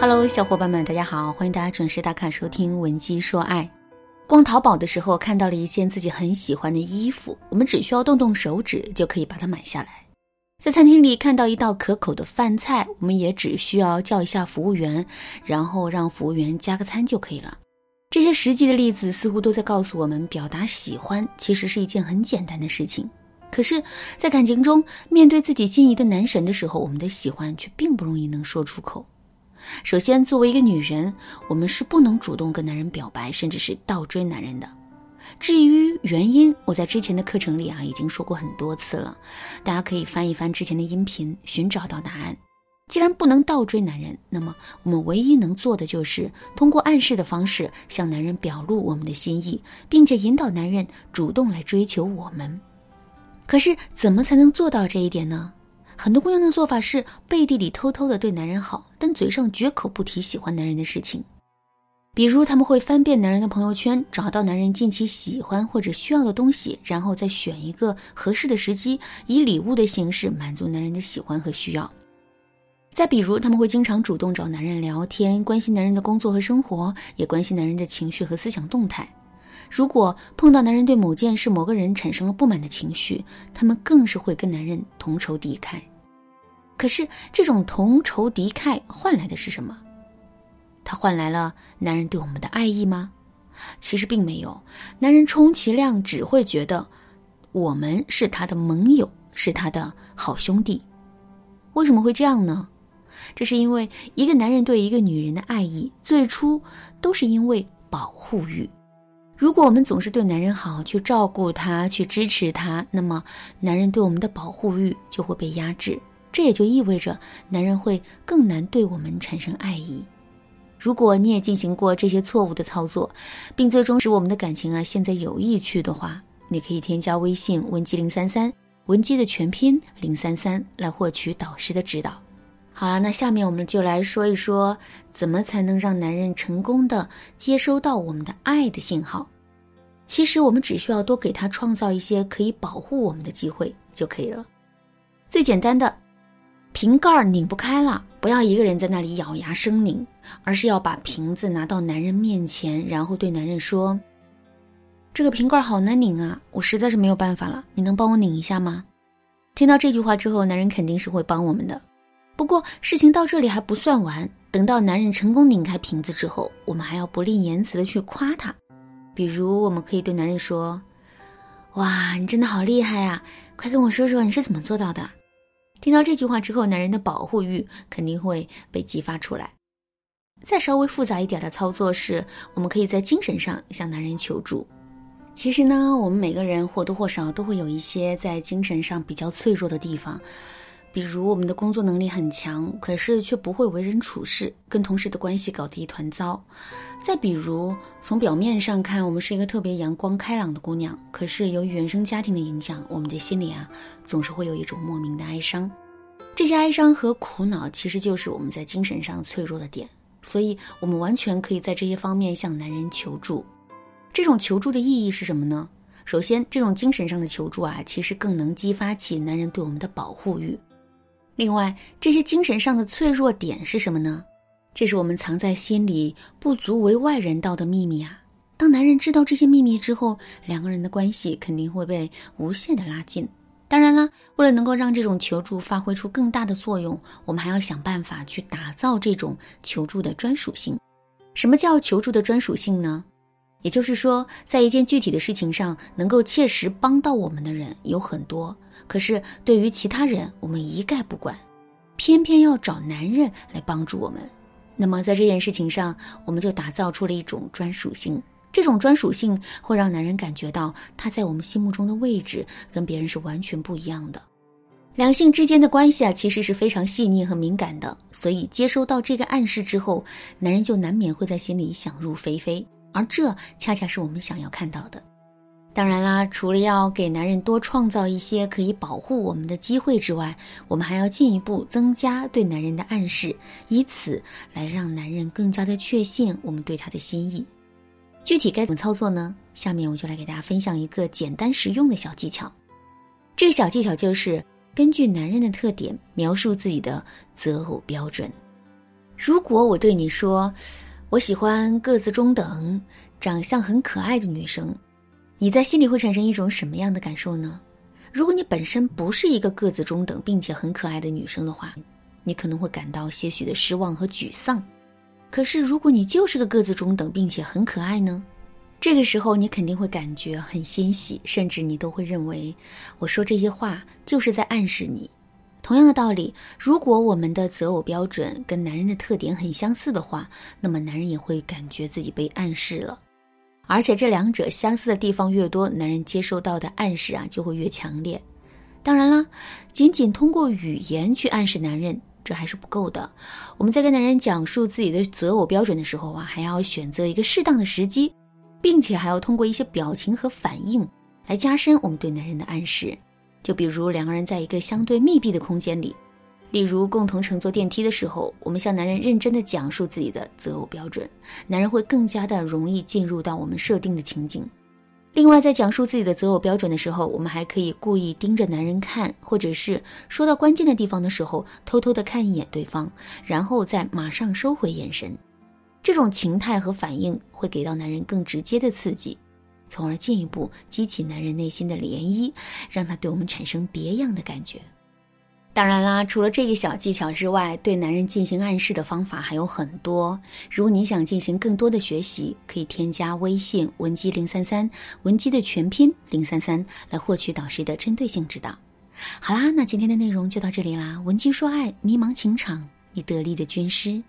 Hello，小伙伴们，大家好，欢迎大家准时打卡收听《文姬说爱》。逛淘宝的时候看到了一件自己很喜欢的衣服，我们只需要动动手指就可以把它买下来。在餐厅里看到一道可口的饭菜，我们也只需要叫一下服务员，然后让服务员加个餐就可以了。这些实际的例子似乎都在告诉我们，表达喜欢其实是一件很简单的事情。可是，在感情中，面对自己心仪的男神的时候，我们的喜欢却并不容易能说出口。首先，作为一个女人，我们是不能主动跟男人表白，甚至是倒追男人的。至于原因，我在之前的课程里啊已经说过很多次了，大家可以翻一翻之前的音频，寻找到答案。既然不能倒追男人，那么我们唯一能做的就是通过暗示的方式向男人表露我们的心意，并且引导男人主动来追求我们。可是，怎么才能做到这一点呢？很多姑娘的做法是背地里偷偷的对男人好，但嘴上绝口不提喜欢男人的事情。比如，他们会翻遍男人的朋友圈，找到男人近期喜欢或者需要的东西，然后再选一个合适的时机，以礼物的形式满足男人的喜欢和需要。再比如，他们会经常主动找男人聊天，关心男人的工作和生活，也关心男人的情绪和思想动态。如果碰到男人对某件事、某个人产生了不满的情绪，他们更是会跟男人同仇敌忾。可是，这种同仇敌忾换来的是什么？他换来了男人对我们的爱意吗？其实并没有。男人充其量只会觉得我们是他的盟友，是他的好兄弟。为什么会这样呢？这是因为一个男人对一个女人的爱意，最初都是因为保护欲。如果我们总是对男人好，去照顾他，去支持他，那么男人对我们的保护欲就会被压制。这也就意味着，男人会更难对我们产生爱意。如果你也进行过这些错误的操作，并最终使我们的感情啊陷在有意区的话，你可以添加微信文姬零三三，文姬的全拼零三三，来获取导师的指导。好了，那下面我们就来说一说，怎么才能让男人成功的接收到我们的爱的信号。其实我们只需要多给他创造一些可以保护我们的机会就可以了。最简单的。瓶盖拧不开了，不要一个人在那里咬牙生拧，而是要把瓶子拿到男人面前，然后对男人说：“这个瓶盖好难拧啊，我实在是没有办法了，你能帮我拧一下吗？”听到这句话之后，男人肯定是会帮我们的。不过事情到这里还不算完，等到男人成功拧开瓶子之后，我们还要不吝言辞的去夸他，比如我们可以对男人说：“哇，你真的好厉害啊！快跟我说说你是怎么做到的。”听到这句话之后，男人的保护欲肯定会被激发出来。再稍微复杂一点的操作是，我们可以在精神上向男人求助。其实呢，我们每个人或多或少都会有一些在精神上比较脆弱的地方，比如我们的工作能力很强，可是却不会为人处事，跟同事的关系搞得一团糟。再比如，从表面上看，我们是一个特别阳光开朗的姑娘，可是由于原生家庭的影响，我们的心里啊，总是会有一种莫名的哀伤。这些哀伤和苦恼，其实就是我们在精神上脆弱的点，所以我们完全可以在这些方面向男人求助。这种求助的意义是什么呢？首先，这种精神上的求助啊，其实更能激发起男人对我们的保护欲。另外，这些精神上的脆弱点是什么呢？这是我们藏在心里不足为外人道的秘密啊！当男人知道这些秘密之后，两个人的关系肯定会被无限的拉近。当然啦，为了能够让这种求助发挥出更大的作用，我们还要想办法去打造这种求助的专属性。什么叫求助的专属性呢？也就是说，在一件具体的事情上，能够切实帮到我们的人有很多，可是对于其他人，我们一概不管，偏偏要找男人来帮助我们。那么在这件事情上，我们就打造出了一种专属性。这种专属性会让男人感觉到他在我们心目中的位置跟别人是完全不一样的。两性之间的关系啊，其实是非常细腻和敏感的，所以接收到这个暗示之后，男人就难免会在心里想入非非，而这恰恰是我们想要看到的。当然啦，除了要给男人多创造一些可以保护我们的机会之外，我们还要进一步增加对男人的暗示，以此来让男人更加的确信我们对他的心意。具体该怎么操作呢？下面我就来给大家分享一个简单实用的小技巧。这个小技巧就是根据男人的特点描述自己的择偶标准。如果我对你说，我喜欢个子中等、长相很可爱的女生，你在心里会产生一种什么样的感受呢？如果你本身不是一个个子中等并且很可爱的女生的话，你可能会感到些许的失望和沮丧。可是，如果你就是个个子中等并且很可爱呢？这个时候，你肯定会感觉很欣喜，甚至你都会认为我说这些话就是在暗示你。同样的道理，如果我们的择偶标准跟男人的特点很相似的话，那么男人也会感觉自己被暗示了。而且这两者相似的地方越多，男人接收到的暗示啊就会越强烈。当然了，仅仅通过语言去暗示男人。这还是不够的。我们在跟男人讲述自己的择偶标准的时候啊，还要选择一个适当的时机，并且还要通过一些表情和反应来加深我们对男人的暗示。就比如两个人在一个相对密闭的空间里，例如共同乘坐电梯的时候，我们向男人认真的讲述自己的择偶标准，男人会更加的容易进入到我们设定的情景。另外，在讲述自己的择偶标准的时候，我们还可以故意盯着男人看，或者是说到关键的地方的时候，偷偷的看一眼对方，然后再马上收回眼神。这种情态和反应会给到男人更直接的刺激，从而进一步激起男人内心的涟漪，让他对我们产生别样的感觉。当然啦，除了这个小技巧之外，对男人进行暗示的方法还有很多。如果你想进行更多的学习，可以添加微信文姬零三三，文姬的全拼零三三，来获取导师的针对性指导。好啦，那今天的内容就到这里啦。文姬说爱，迷茫情场，你得力的军师。